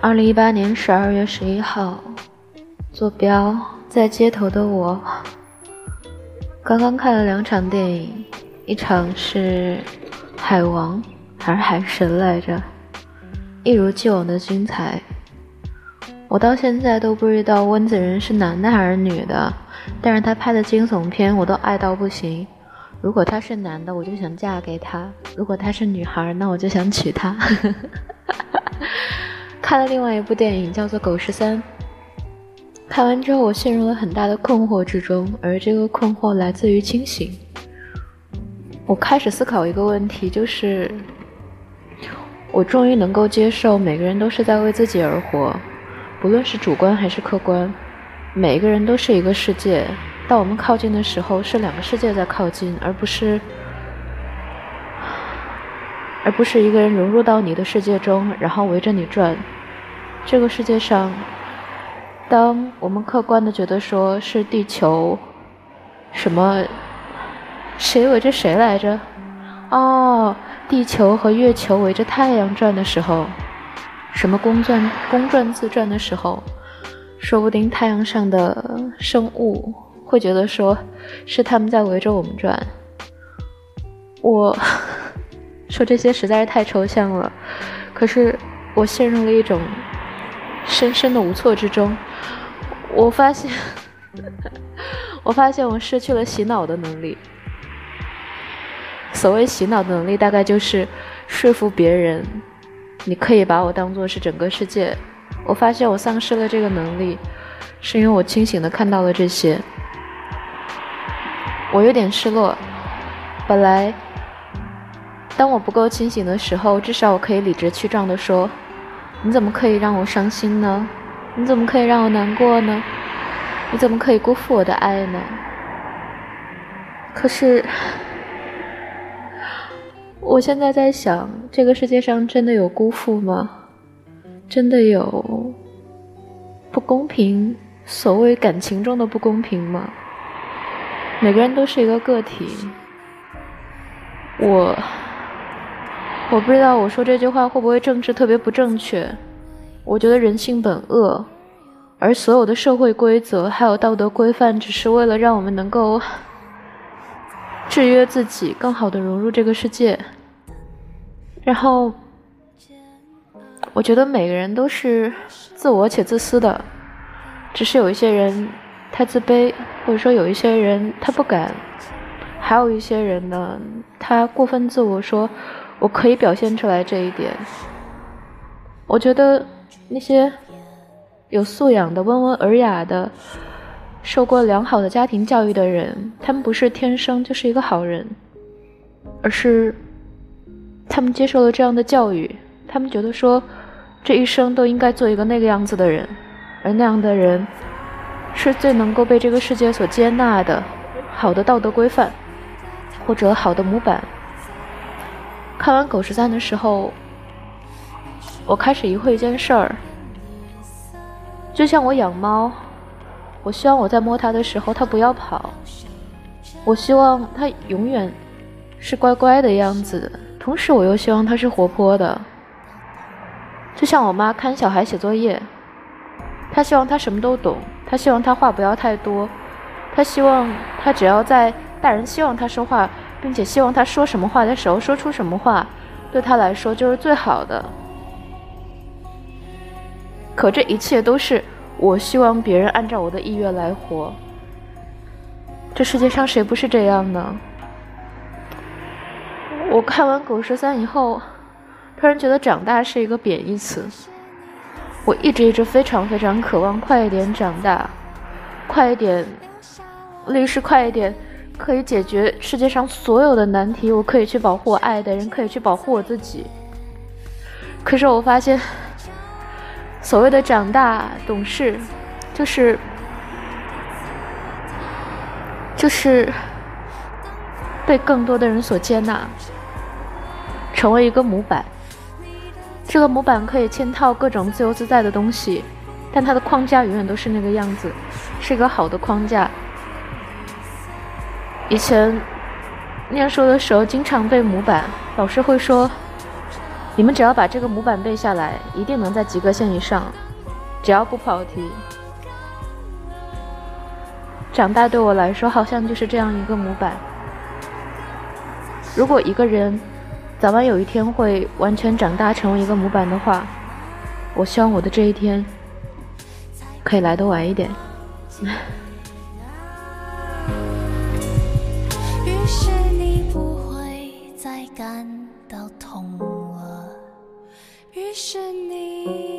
二零一八年十二月十一号，坐标在街头的我，刚刚看了两场电影，一场是《海王》还是《海神》来着，一如既往的精彩。我到现在都不知道温子仁是男的还是女的，但是他拍的惊悚片我都爱到不行。如果他是男的，我就想嫁给他；如果他是女孩，那我就想娶她。看了另外一部电影，叫做《狗十三》。看完之后，我陷入了很大的困惑之中，而这个困惑来自于清醒。我开始思考一个问题，就是我终于能够接受每个人都是在为自己而活，不论是主观还是客观，每一个人都是一个世界。当我们靠近的时候，是两个世界在靠近，而不是。而不是一个人融入到你的世界中，然后围着你转。这个世界上，当我们客观的觉得说是地球，什么，谁围着谁来着？哦，地球和月球围着太阳转的时候，什么公转公转自转的时候，说不定太阳上的生物会觉得说是他们在围着我们转。我。说这些实在是太抽象了，可是我陷入了一种深深的无措之中。我发现，我发现我失去了洗脑的能力。所谓洗脑的能力，大概就是说服别人，你可以把我当做是整个世界。我发现我丧失了这个能力，是因为我清醒的看到了这些，我有点失落。本来。当我不够清醒的时候，至少我可以理直气壮地说：“你怎么可以让我伤心呢？你怎么可以让我难过呢？你怎么可以辜负我的爱呢？”可是，我现在在想，这个世界上真的有辜负吗？真的有不公平？所谓感情中的不公平吗？每个人都是一个个体，我。我不知道我说这句话会不会政治特别不正确。我觉得人性本恶，而所有的社会规则还有道德规范，只是为了让我们能够制约自己，更好的融入这个世界。然后，我觉得每个人都是自我且自私的，只是有一些人太自卑，或者说有一些人他不敢，还有一些人呢，他过分自我说。我可以表现出来这一点。我觉得那些有素养的、温文尔雅的、受过良好的家庭教育的人，他们不是天生就是一个好人，而是他们接受了这样的教育，他们觉得说这一生都应该做一个那个样子的人，而那样的人是最能够被这个世界所接纳的好的道德规范，或者好的模板。看完《狗十三》的时候，我开始疑惑一件事儿。就像我养猫，我希望我在摸它的时候，它不要跑；我希望它永远是乖乖的样子，同时我又希望它是活泼的。就像我妈看小孩写作业，她希望他什么都懂，她希望他话不要太多，她希望他只要在大人希望他说话。并且希望他说什么话的时候说出什么话，对他来说就是最好的。可这一切都是我希望别人按照我的意愿来活。这世界上谁不是这样呢？我看完《狗十三》以后，突然觉得长大是一个贬义词。我一直一直非常非常渴望快一点长大，快一点，律师快一点。可以解决世界上所有的难题，我可以去保护我爱的人，可以去保护我自己。可是我发现，所谓的长大懂事，就是就是被更多的人所接纳，成为一个模板。这个模板可以嵌套各种自由自在的东西，但它的框架永远都是那个样子，是一个好的框架。以前念书的时候经常背模板，老师会说：“你们只要把这个模板背下来，一定能在及格线以上，只要不跑题。”长大对我来说，好像就是这样一个模板。如果一个人早晚有一天会完全长大成为一个模板的话，我希望我的这一天可以来得晚一点。于是你不会再感到痛。是你。